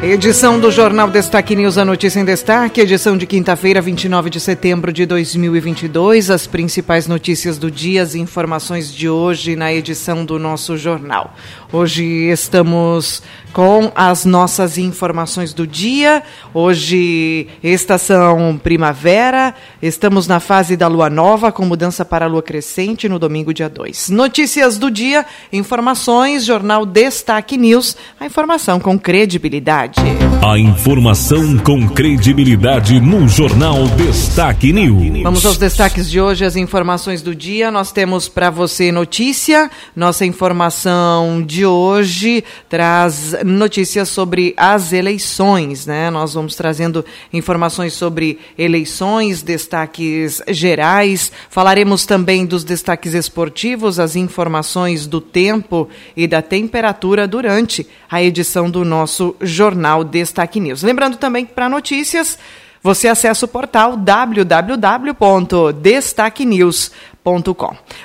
Edição do Jornal Destaque News, a notícia em destaque, edição de quinta-feira, 29 de setembro de 2022. As principais notícias do dia, as informações de hoje na edição do nosso jornal. Hoje estamos com as nossas informações do dia. Hoje, estação primavera, estamos na fase da lua nova, com mudança para a lua crescente no domingo, dia 2. Notícias do dia, informações, Jornal Destaque News, a informação com credibilidade. A informação com credibilidade no Jornal Destaque News. Vamos aos destaques de hoje, as informações do dia. Nós temos para você notícia. Nossa informação de hoje traz notícias sobre as eleições, né? Nós vamos trazendo informações sobre eleições, destaques gerais. Falaremos também dos destaques esportivos, as informações do tempo e da temperatura durante a edição do nosso Jornal Destaque News. Lembrando também que para notícias você acessa o portal www.destaquenews.com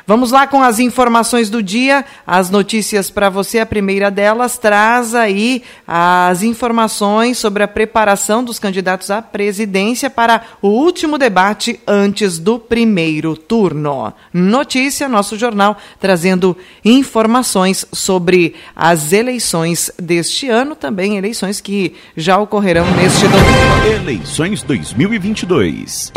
Vamos lá com as informações do dia, as notícias para você. A primeira delas traz aí as informações sobre a preparação dos candidatos à presidência para o último debate antes do primeiro turno. Notícia, nosso jornal trazendo informações sobre as eleições deste ano, também eleições que já ocorrerão neste domingo. Eleições 2022.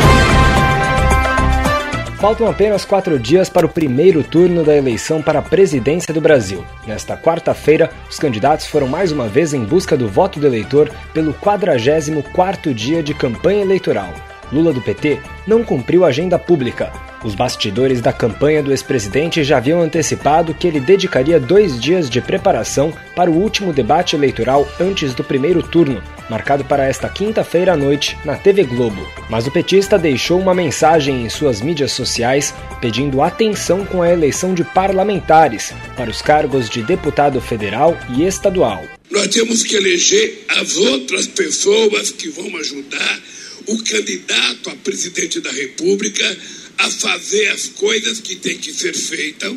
Faltam apenas quatro dias para o primeiro turno da eleição para a presidência do Brasil. Nesta quarta-feira, os candidatos foram mais uma vez em busca do voto do eleitor pelo 44º dia de campanha eleitoral. Lula do PT não cumpriu a agenda pública. Os bastidores da campanha do ex-presidente já haviam antecipado que ele dedicaria dois dias de preparação para o último debate eleitoral antes do primeiro turno, marcado para esta quinta-feira à noite na TV Globo. Mas o petista deixou uma mensagem em suas mídias sociais pedindo atenção com a eleição de parlamentares para os cargos de deputado federal e estadual. Nós temos que eleger as outras pessoas que vão ajudar o candidato a presidente da República a fazer as coisas que têm que ser feitas,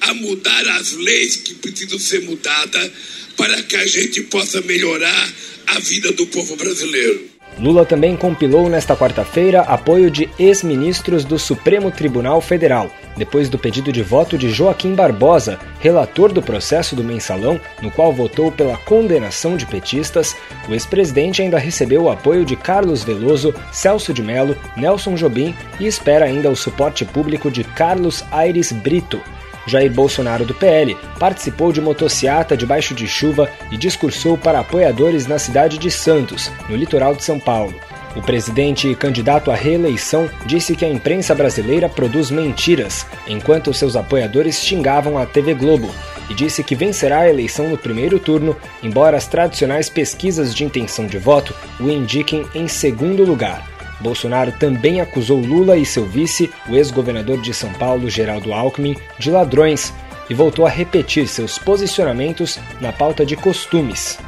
a mudar as leis que precisam ser mudadas para que a gente possa melhorar a vida do povo brasileiro. Lula também compilou nesta quarta-feira apoio de ex-ministros do Supremo Tribunal Federal, depois do pedido de voto de Joaquim Barbosa, relator do processo do mensalão, no qual votou pela condenação de petistas. O ex-presidente ainda recebeu o apoio de Carlos Veloso, Celso de Mello, Nelson Jobim e espera ainda o suporte público de Carlos Aires Brito. Jair Bolsonaro do PL participou de motociata debaixo de chuva e discursou para apoiadores na cidade de Santos, no litoral de São Paulo. O presidente e candidato à reeleição disse que a imprensa brasileira produz mentiras, enquanto seus apoiadores xingavam a TV Globo, e disse que vencerá a eleição no primeiro turno, embora as tradicionais pesquisas de intenção de voto o indiquem em segundo lugar. Bolsonaro também acusou Lula e seu vice, o ex-governador de São Paulo, Geraldo Alckmin, de ladrões e voltou a repetir seus posicionamentos na pauta de costumes.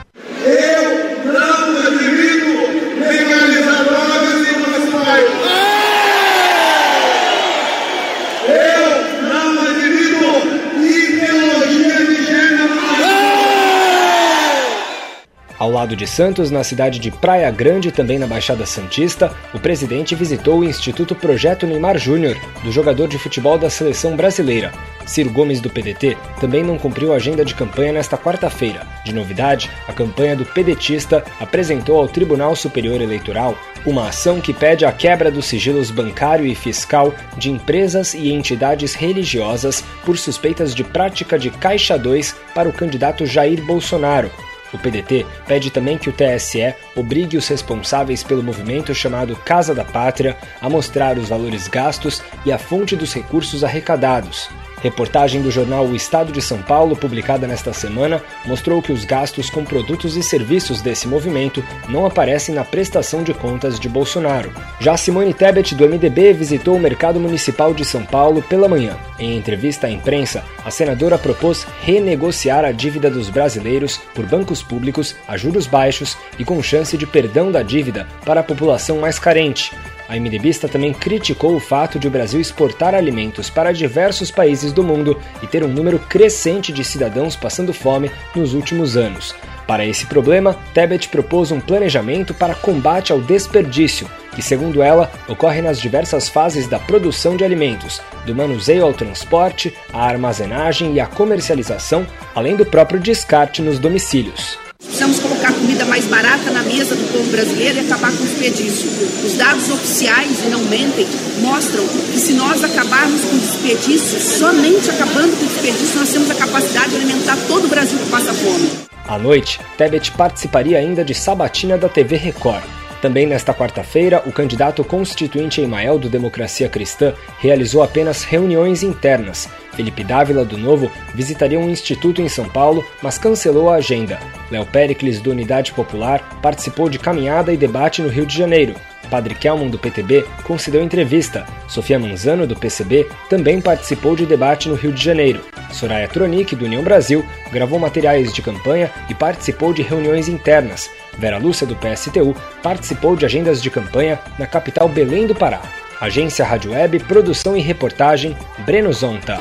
Lado de Santos, na cidade de Praia Grande, também na Baixada Santista, o presidente visitou o Instituto Projeto Neymar Júnior, do jogador de futebol da seleção brasileira. Ciro Gomes, do PDT, também não cumpriu a agenda de campanha nesta quarta-feira. De novidade, a campanha do pedetista apresentou ao Tribunal Superior Eleitoral uma ação que pede a quebra dos sigilos bancário e fiscal de empresas e entidades religiosas por suspeitas de prática de Caixa 2 para o candidato Jair Bolsonaro, o PDT pede também que o TSE obrigue os responsáveis pelo movimento chamado Casa da Pátria a mostrar os valores gastos e a fonte dos recursos arrecadados. Reportagem do jornal O Estado de São Paulo, publicada nesta semana, mostrou que os gastos com produtos e serviços desse movimento não aparecem na prestação de contas de Bolsonaro. Já Simone Tebet, do MDB, visitou o mercado municipal de São Paulo pela manhã. Em entrevista à imprensa, a senadora propôs renegociar a dívida dos brasileiros por bancos públicos a juros baixos e com chance de perdão da dívida para a população mais carente. A MDBista também criticou o fato de o Brasil exportar alimentos para diversos países do mundo e ter um número crescente de cidadãos passando fome nos últimos anos. Para esse problema, Tebet propôs um planejamento para combate ao desperdício, que, segundo ela, ocorre nas diversas fases da produção de alimentos, do manuseio ao transporte, à armazenagem e à comercialização, além do próprio descarte nos domicílios. Precisamos colocar comida mais barata na mesa do povo brasileiro e acabar com o desperdício. Os dados oficiais, e não mentem, mostram que se nós acabarmos com o desperdício, somente acabando com o desperdício, nós temos a capacidade de alimentar todo o Brasil que passa fome. À noite, Tebet participaria ainda de sabatina da TV Record. Também nesta quarta-feira, o candidato constituinte Emael do Democracia Cristã realizou apenas reuniões internas. Felipe Dávila, do Novo, visitaria um instituto em São Paulo, mas cancelou a agenda. Léo Pericles, do Unidade Popular, participou de caminhada e debate no Rio de Janeiro. Padre Kelman, do PTB, concedeu entrevista. Sofia Manzano, do PCB, também participou de debate no Rio de Janeiro. Soraya Tronic, do União Brasil, gravou materiais de campanha e participou de reuniões internas. Vera Lúcia, do PSTU, participou de agendas de campanha na capital Belém do Pará. Agência Rádio Web, produção e reportagem, Breno Zonta.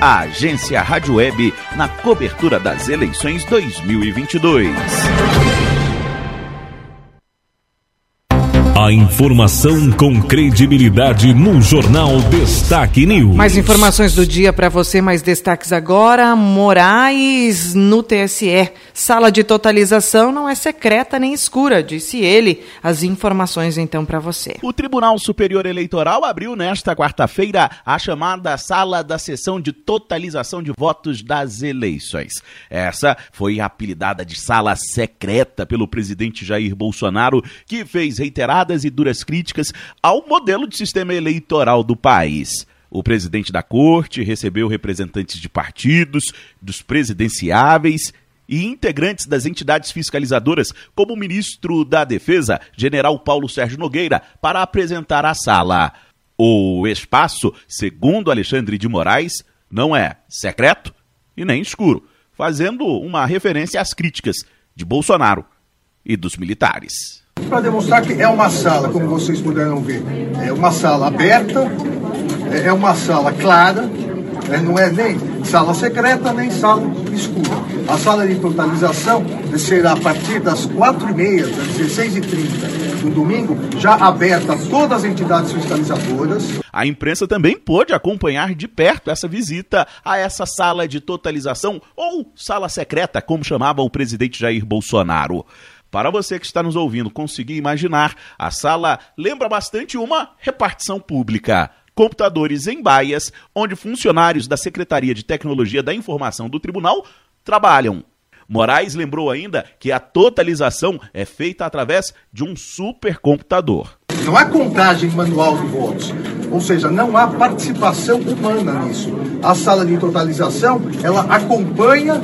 A Agência Rádio Web na cobertura das eleições 2022. A informação com credibilidade no Jornal Destaque News. Mais informações do dia para você, mais destaques agora. Moraes no TSE. Sala de totalização não é secreta nem escura, disse ele. As informações então para você. O Tribunal Superior Eleitoral abriu nesta quarta-feira a chamada Sala da Sessão de Totalização de Votos das Eleições. Essa foi apelidada de Sala Secreta pelo presidente Jair Bolsonaro, que fez reiteradas e duras críticas ao modelo de sistema eleitoral do país. O presidente da corte recebeu representantes de partidos, dos presidenciáveis e integrantes das entidades fiscalizadoras, como o ministro da Defesa, general Paulo Sérgio Nogueira, para apresentar a sala. O espaço, segundo Alexandre de Moraes, não é secreto e nem escuro, fazendo uma referência às críticas de Bolsonaro e dos militares para demonstrar que é uma sala, como vocês puderam ver, é uma sala aberta, é uma sala clara, é, não é nem sala secreta nem sala escura. A sala de totalização será a partir das 4h30, das 16h30 do domingo, já aberta a todas as entidades fiscalizadoras. A imprensa também pôde acompanhar de perto essa visita a essa sala de totalização, ou sala secreta, como chamava o presidente Jair Bolsonaro. Para você que está nos ouvindo conseguir imaginar, a sala lembra bastante uma repartição pública. Computadores em baias, onde funcionários da Secretaria de Tecnologia da Informação do Tribunal trabalham. Moraes lembrou ainda que a totalização é feita através de um supercomputador. Não há contagem manual de votos, ou seja, não há participação humana nisso. A sala de totalização, ela acompanha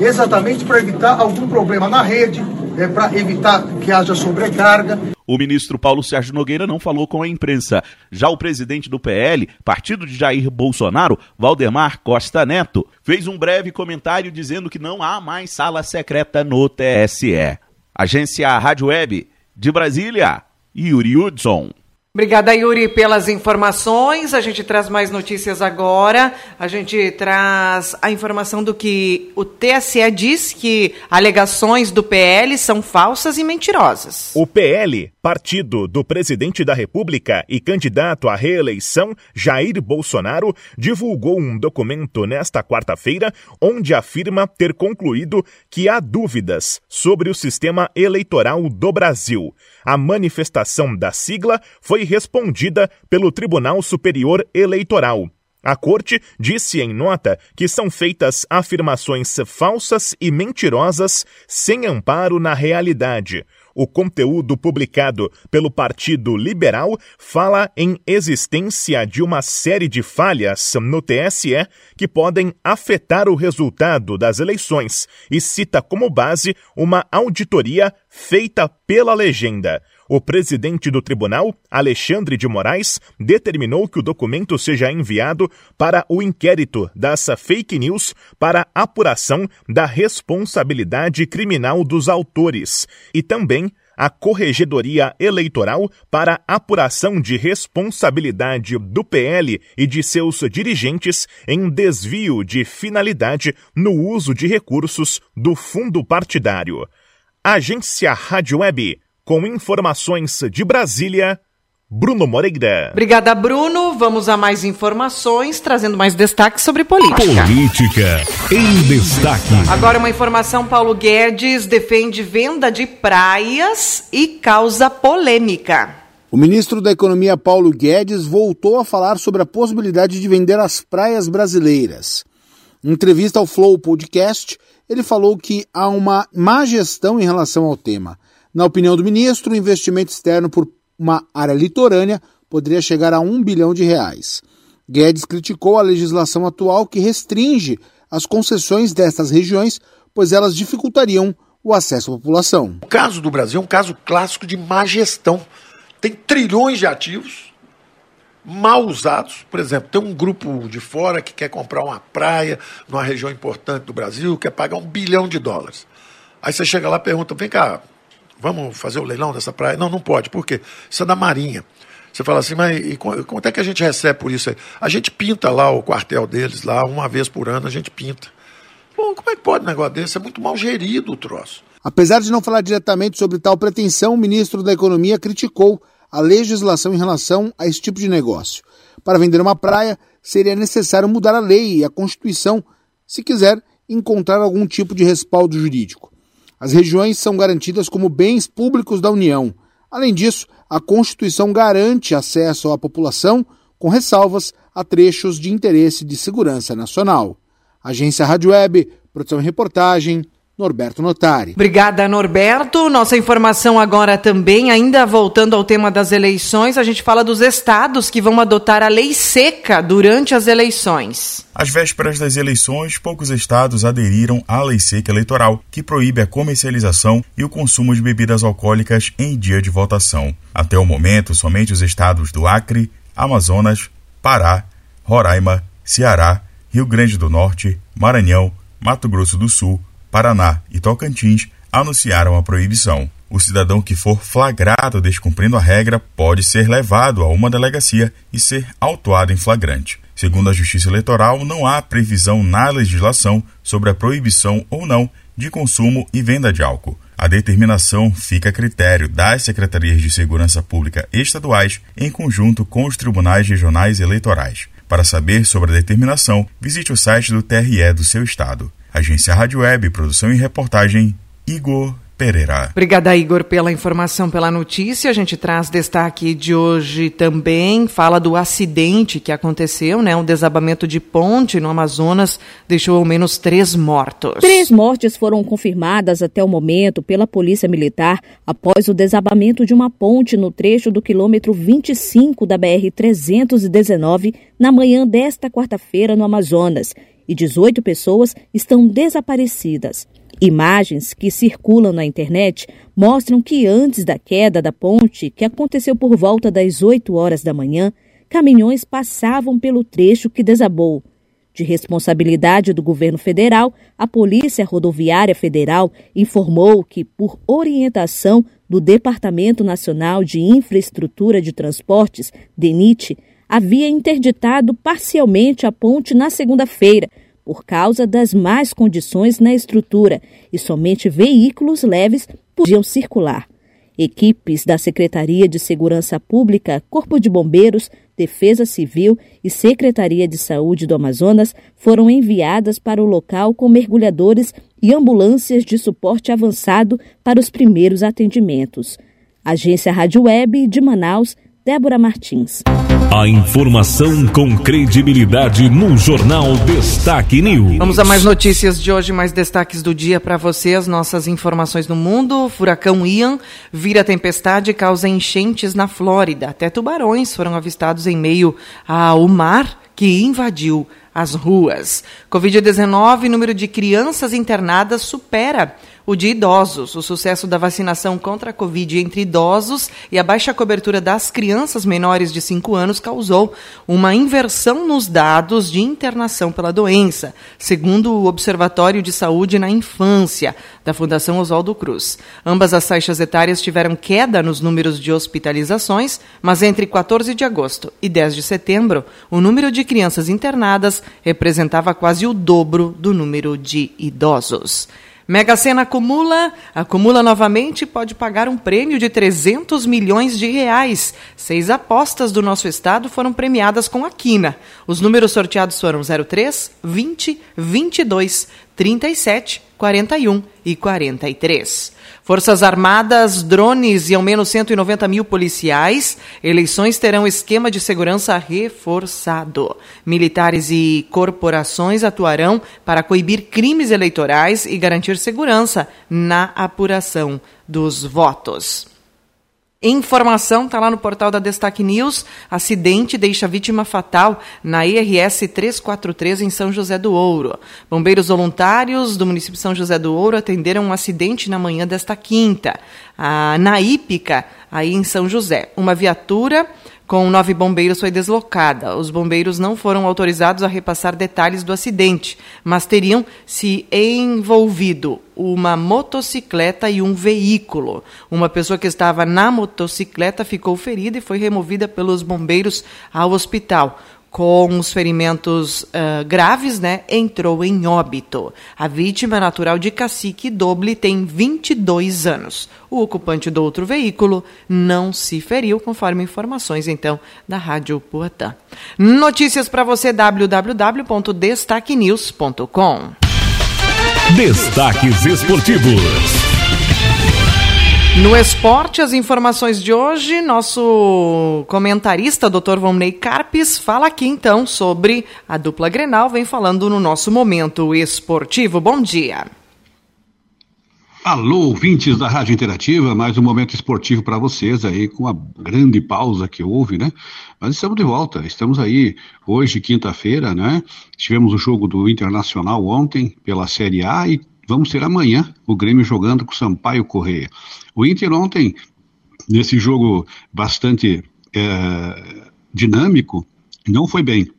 exatamente para evitar algum problema na rede, é para evitar que haja sobrecarga. O ministro Paulo Sérgio Nogueira não falou com a imprensa. Já o presidente do PL, partido de Jair Bolsonaro, Valdemar Costa Neto, fez um breve comentário dizendo que não há mais sala secreta no TSE. Agência Rádio Web de Brasília, Yuri Hudson. Obrigada, Yuri, pelas informações. A gente traz mais notícias agora. A gente traz a informação do que o TSE diz que alegações do PL são falsas e mentirosas. O PL, partido do presidente da República e candidato à reeleição, Jair Bolsonaro, divulgou um documento nesta quarta-feira onde afirma ter concluído que há dúvidas sobre o sistema eleitoral do Brasil. A manifestação da sigla foi respondida pelo Tribunal Superior Eleitoral. A corte disse em nota que são feitas afirmações falsas e mentirosas sem amparo na realidade. O conteúdo publicado pelo Partido Liberal fala em existência de uma série de falhas no TSE que podem afetar o resultado das eleições e cita como base uma auditoria feita pela legenda. O presidente do tribunal, Alexandre de Moraes, determinou que o documento seja enviado para o inquérito das fake news para apuração da responsabilidade criminal dos autores e também a Corregedoria Eleitoral para apuração de responsabilidade do PL e de seus dirigentes em desvio de finalidade no uso de recursos do fundo partidário. Agência Rádio Web com informações de Brasília, Bruno Moreira. Obrigada, Bruno. Vamos a mais informações, trazendo mais destaques sobre política. Política em destaque. Agora uma informação, Paulo Guedes defende venda de praias e causa polêmica. O ministro da Economia Paulo Guedes voltou a falar sobre a possibilidade de vender as praias brasileiras. Em entrevista ao Flow Podcast, ele falou que há uma má gestão em relação ao tema. Na opinião do ministro, o investimento externo por uma área litorânea poderia chegar a um bilhão de reais. Guedes criticou a legislação atual que restringe as concessões destas regiões, pois elas dificultariam o acesso à população. O caso do Brasil é um caso clássico de má gestão. Tem trilhões de ativos mal usados. Por exemplo, tem um grupo de fora que quer comprar uma praia numa região importante do Brasil, quer pagar um bilhão de dólares. Aí você chega lá e pergunta: vem cá, Vamos fazer o leilão dessa praia? Não, não pode. Por quê? Isso é da Marinha. Você fala assim, mas e quanto é que a gente recebe por isso aí? A gente pinta lá o quartel deles, lá, uma vez por ano a gente pinta. Bom, como é que pode um negócio desse? É muito mal gerido o troço. Apesar de não falar diretamente sobre tal pretensão, o ministro da Economia criticou a legislação em relação a esse tipo de negócio. Para vender uma praia, seria necessário mudar a lei e a Constituição se quiser encontrar algum tipo de respaldo jurídico. As regiões são garantidas como bens públicos da União. Além disso, a Constituição garante acesso à população, com ressalvas a trechos de interesse de segurança nacional. Agência Rádio Web, produção e reportagem, Norberto Notari. Obrigada, Norberto. Nossa informação agora também, ainda voltando ao tema das eleições, a gente fala dos estados que vão adotar a lei seca durante as eleições. Às vésperas das eleições, poucos estados aderiram à lei seca eleitoral, que proíbe a comercialização e o consumo de bebidas alcoólicas em dia de votação. Até o momento, somente os estados do Acre, Amazonas, Pará, Roraima, Ceará, Rio Grande do Norte, Maranhão, Mato Grosso do Sul, Paraná e Tocantins anunciaram a proibição. O cidadão que for flagrado descumprindo a regra pode ser levado a uma delegacia e ser autuado em flagrante. Segundo a Justiça Eleitoral, não há previsão na legislação sobre a proibição ou não de consumo e venda de álcool. A determinação fica a critério das secretarias de segurança pública estaduais em conjunto com os tribunais regionais eleitorais. Para saber sobre a determinação, visite o site do TRE do seu estado. Agência Rádio Web, produção e reportagem, Igor Pereira. Obrigada, Igor, pela informação, pela notícia. A gente traz destaque de hoje também, fala do acidente que aconteceu, né? Um desabamento de ponte no Amazonas deixou ao menos três mortos. Três mortes foram confirmadas até o momento pela Polícia Militar após o desabamento de uma ponte no trecho do quilômetro 25 da BR-319 na manhã desta quarta-feira no Amazonas e 18 pessoas estão desaparecidas. Imagens que circulam na internet mostram que antes da queda da ponte, que aconteceu por volta das 8 horas da manhã, caminhões passavam pelo trecho que desabou. De responsabilidade do governo federal, a Polícia Rodoviária Federal informou que, por orientação do Departamento Nacional de Infraestrutura de Transportes, DENIT, havia interditado parcialmente a ponte na segunda-feira, por causa das más condições na estrutura, e somente veículos leves podiam circular. Equipes da Secretaria de Segurança Pública, Corpo de Bombeiros, Defesa Civil e Secretaria de Saúde do Amazonas foram enviadas para o local com mergulhadores e ambulâncias de suporte avançado para os primeiros atendimentos. Agência Rádio Web de Manaus, Débora Martins. A informação com credibilidade no Jornal Destaque News. Vamos a mais notícias de hoje, mais destaques do dia para você, as nossas informações no mundo. Furacão Ian vira tempestade e causa enchentes na Flórida. Até tubarões foram avistados em meio ao mar que invadiu as ruas. Covid-19, número de crianças internadas supera o de idosos. O sucesso da vacinação contra a Covid entre idosos e a baixa cobertura das crianças menores de 5 anos causou uma inversão nos dados de internação pela doença, segundo o Observatório de Saúde na Infância, da Fundação Oswaldo Cruz. Ambas as faixas etárias tiveram queda nos números de hospitalizações, mas entre 14 de agosto e 10 de setembro, o número de crianças internadas representava quase o dobro do número de idosos. Mega Sena acumula, acumula novamente pode pagar um prêmio de 300 milhões de reais. Seis apostas do nosso estado foram premiadas com a quina. Os números sorteados foram 03, 20, 22, 37, 41 e 43. Forças Armadas, drones e ao menos 190 mil policiais. Eleições terão esquema de segurança reforçado. Militares e corporações atuarão para coibir crimes eleitorais e garantir segurança na apuração dos votos. Informação está lá no portal da Destaque News. Acidente deixa vítima fatal na IRS 343 em São José do Ouro. Bombeiros voluntários do município de São José do Ouro atenderam um acidente na manhã desta quinta. Ah, na Ípica, aí em São José. Uma viatura com nove bombeiros foi deslocada. Os bombeiros não foram autorizados a repassar detalhes do acidente, mas teriam se envolvido uma motocicleta e um veículo. Uma pessoa que estava na motocicleta ficou ferida e foi removida pelos bombeiros ao hospital com os ferimentos uh, graves, né, entrou em óbito. A vítima natural de Cacique Doble tem 22 anos. O ocupante do outro veículo não se feriu, conforme informações, então, da Rádio Poatã. Notícias para você, www.destaquenews.com. Destaques esportivos. No esporte, as informações de hoje, nosso comentarista, Dr. Vomney Carpes, fala aqui então sobre a dupla Grenal, vem falando no nosso momento esportivo. Bom dia. Alô, ouvintes da Rádio Interativa, mais um momento esportivo para vocês aí, com a grande pausa que houve, né? Mas estamos de volta, estamos aí hoje, quinta-feira, né? Tivemos o jogo do Internacional ontem pela Série A e vamos ter amanhã o Grêmio jogando com o Sampaio Correia. O Inter ontem, nesse jogo bastante é, dinâmico, não foi bem.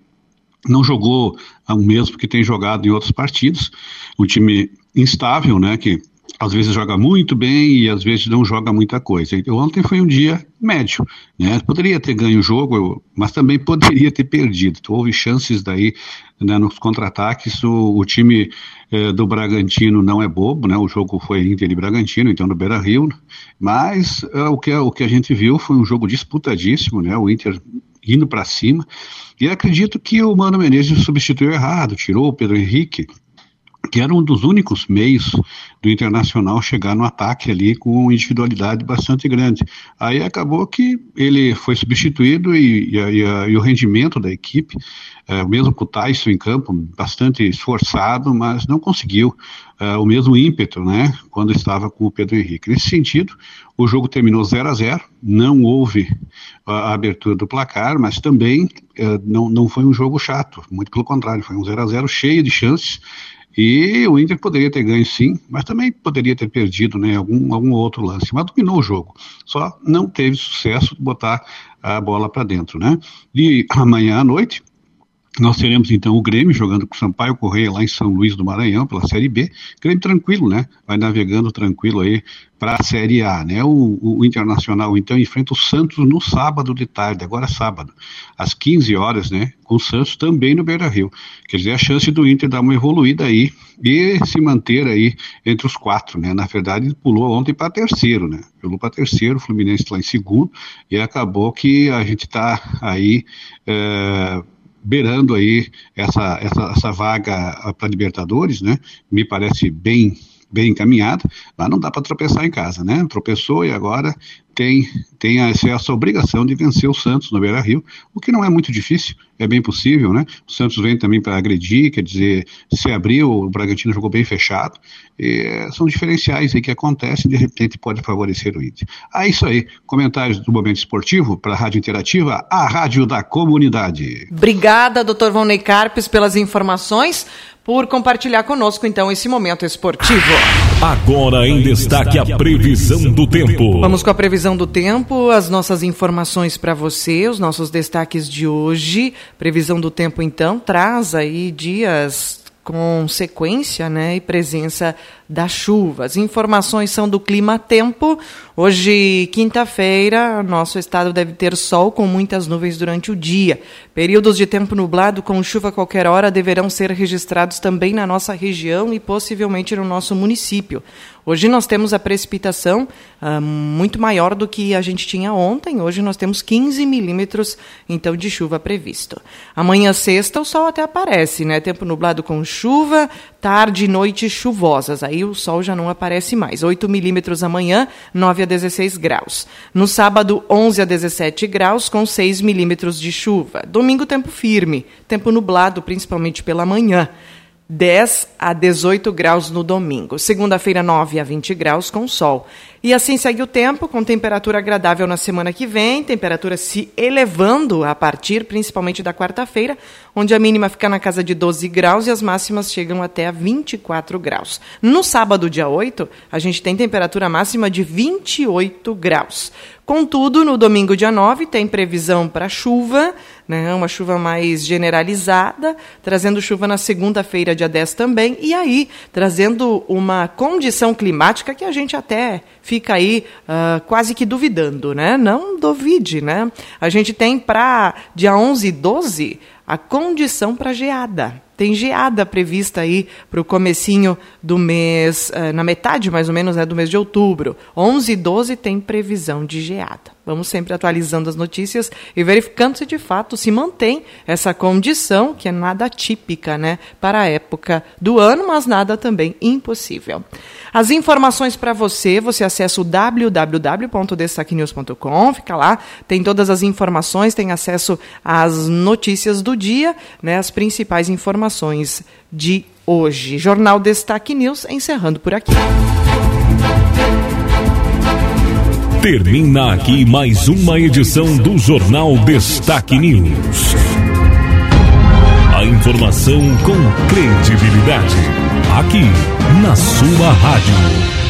Não jogou o mesmo que tem jogado em outros partidos. Um time instável, né? Que às vezes joga muito bem e às vezes não joga muita coisa. Então, ontem foi um dia médio, né? Poderia ter ganho o jogo, mas também poderia ter perdido. Então, houve chances daí né, nos contra-ataques. O, o, time eh, do Bragantino não é bobo, né? O jogo foi Inter e Bragantino, então no Beira-Rio. Mas eh, o, que, o que a gente viu foi um jogo disputadíssimo, né? O Inter indo para cima. E acredito que o Mano Menezes substituiu errado, tirou o Pedro Henrique que era um dos únicos meios do Internacional chegar no ataque ali com individualidade bastante grande. Aí acabou que ele foi substituído e, e, e, e o rendimento da equipe, é, mesmo com o Tyson em campo, bastante esforçado, mas não conseguiu é, o mesmo ímpeto, né, quando estava com o Pedro Henrique. Nesse sentido, o jogo terminou 0 a 0 não houve a abertura do placar, mas também é, não, não foi um jogo chato, muito pelo contrário, foi um 0 a 0 cheio de chances e o Inter poderia ter ganho sim, mas também poderia ter perdido né, algum, algum outro lance. Mas dominou o jogo. Só não teve sucesso de botar a bola para dentro. Né? E amanhã à noite, nós teremos então o Grêmio jogando com o Sampaio Correia lá em São Luís do Maranhão pela Série B. Grêmio tranquilo, né? Vai navegando tranquilo aí para a Série A, né? O, o, Internacional então enfrenta o Santos no sábado de tarde, agora sábado, às 15 horas, né? Com o Santos também no Beira-Rio. Quer dizer, a chance do Inter dar uma evoluída aí e se manter aí entre os quatro, né? Na verdade, ele pulou ontem para terceiro, né? Pulou para terceiro, o Fluminense lá em segundo e acabou que a gente está aí é, beirando aí essa, essa, essa vaga para Libertadores, né? Me parece bem bem encaminhada, mas não dá para tropeçar em casa, né? Tropeçou e agora tem, tem essa obrigação de vencer o Santos no Beira Rio, o que não é muito difícil, é bem possível, né? O Santos vem também para agredir, quer dizer, se abriu, o Bragantino jogou bem fechado, e, são diferenciais aí que acontecem e de repente pode favorecer o Inter. Ah, isso aí, comentários do Momento Esportivo para a Rádio Interativa, a rádio da comunidade. Obrigada, doutor Vonei Carpes, pelas informações por compartilhar conosco então esse momento esportivo. Agora em destaque a previsão do tempo. Vamos com a previsão do tempo, as nossas informações para você, os nossos destaques de hoje. Previsão do tempo então traz aí dias com sequência né, e presença das chuvas. Informações são do Clima Tempo. Hoje, quinta-feira, nosso estado deve ter sol com muitas nuvens durante o dia. Períodos de tempo nublado com chuva a qualquer hora deverão ser registrados também na nossa região e possivelmente no nosso município. Hoje nós temos a precipitação uh, muito maior do que a gente tinha ontem. Hoje nós temos 15 milímetros então de chuva previsto. Amanhã sexta o sol até aparece, né? Tempo nublado com chuva, tarde e noite chuvosas. Aí o sol já não aparece mais. 8 milímetros amanhã, 9 a 16 graus. No sábado, 11 a 17 graus, com 6 milímetros de chuva. Domingo, tempo firme. Tempo nublado, principalmente pela manhã. 10 a 18 graus no domingo. Segunda-feira, 9 a 20 graus com sol. E assim segue o tempo, com temperatura agradável na semana que vem, temperatura se elevando a partir principalmente da quarta-feira, onde a mínima fica na casa de 12 graus e as máximas chegam até a 24 graus. No sábado, dia 8, a gente tem temperatura máxima de 28 graus. Contudo, no domingo, dia 9, tem previsão para chuva, né, uma chuva mais generalizada, trazendo chuva na segunda-feira, dia 10 também, e aí trazendo uma condição climática que a gente até fica aí uh, quase que duvidando, né? Não duvide, né? A gente tem para dia 11 e 12 a condição para geada. Tem geada prevista aí para o comecinho do mês, uh, na metade mais ou menos né, do mês de outubro. 11 e 12 tem previsão de geada. Vamos sempre atualizando as notícias e verificando se de fato se mantém essa condição, que é nada típica né, para a época do ano, mas nada também impossível. As informações para você, você acessa o www.destaquenews.com, fica lá, tem todas as informações, tem acesso às notícias do dia, né, as principais informações de hoje. Jornal Destaque News encerrando por aqui. Termina aqui mais uma edição do Jornal Destaque News. A informação com credibilidade. Aqui, na sua rádio.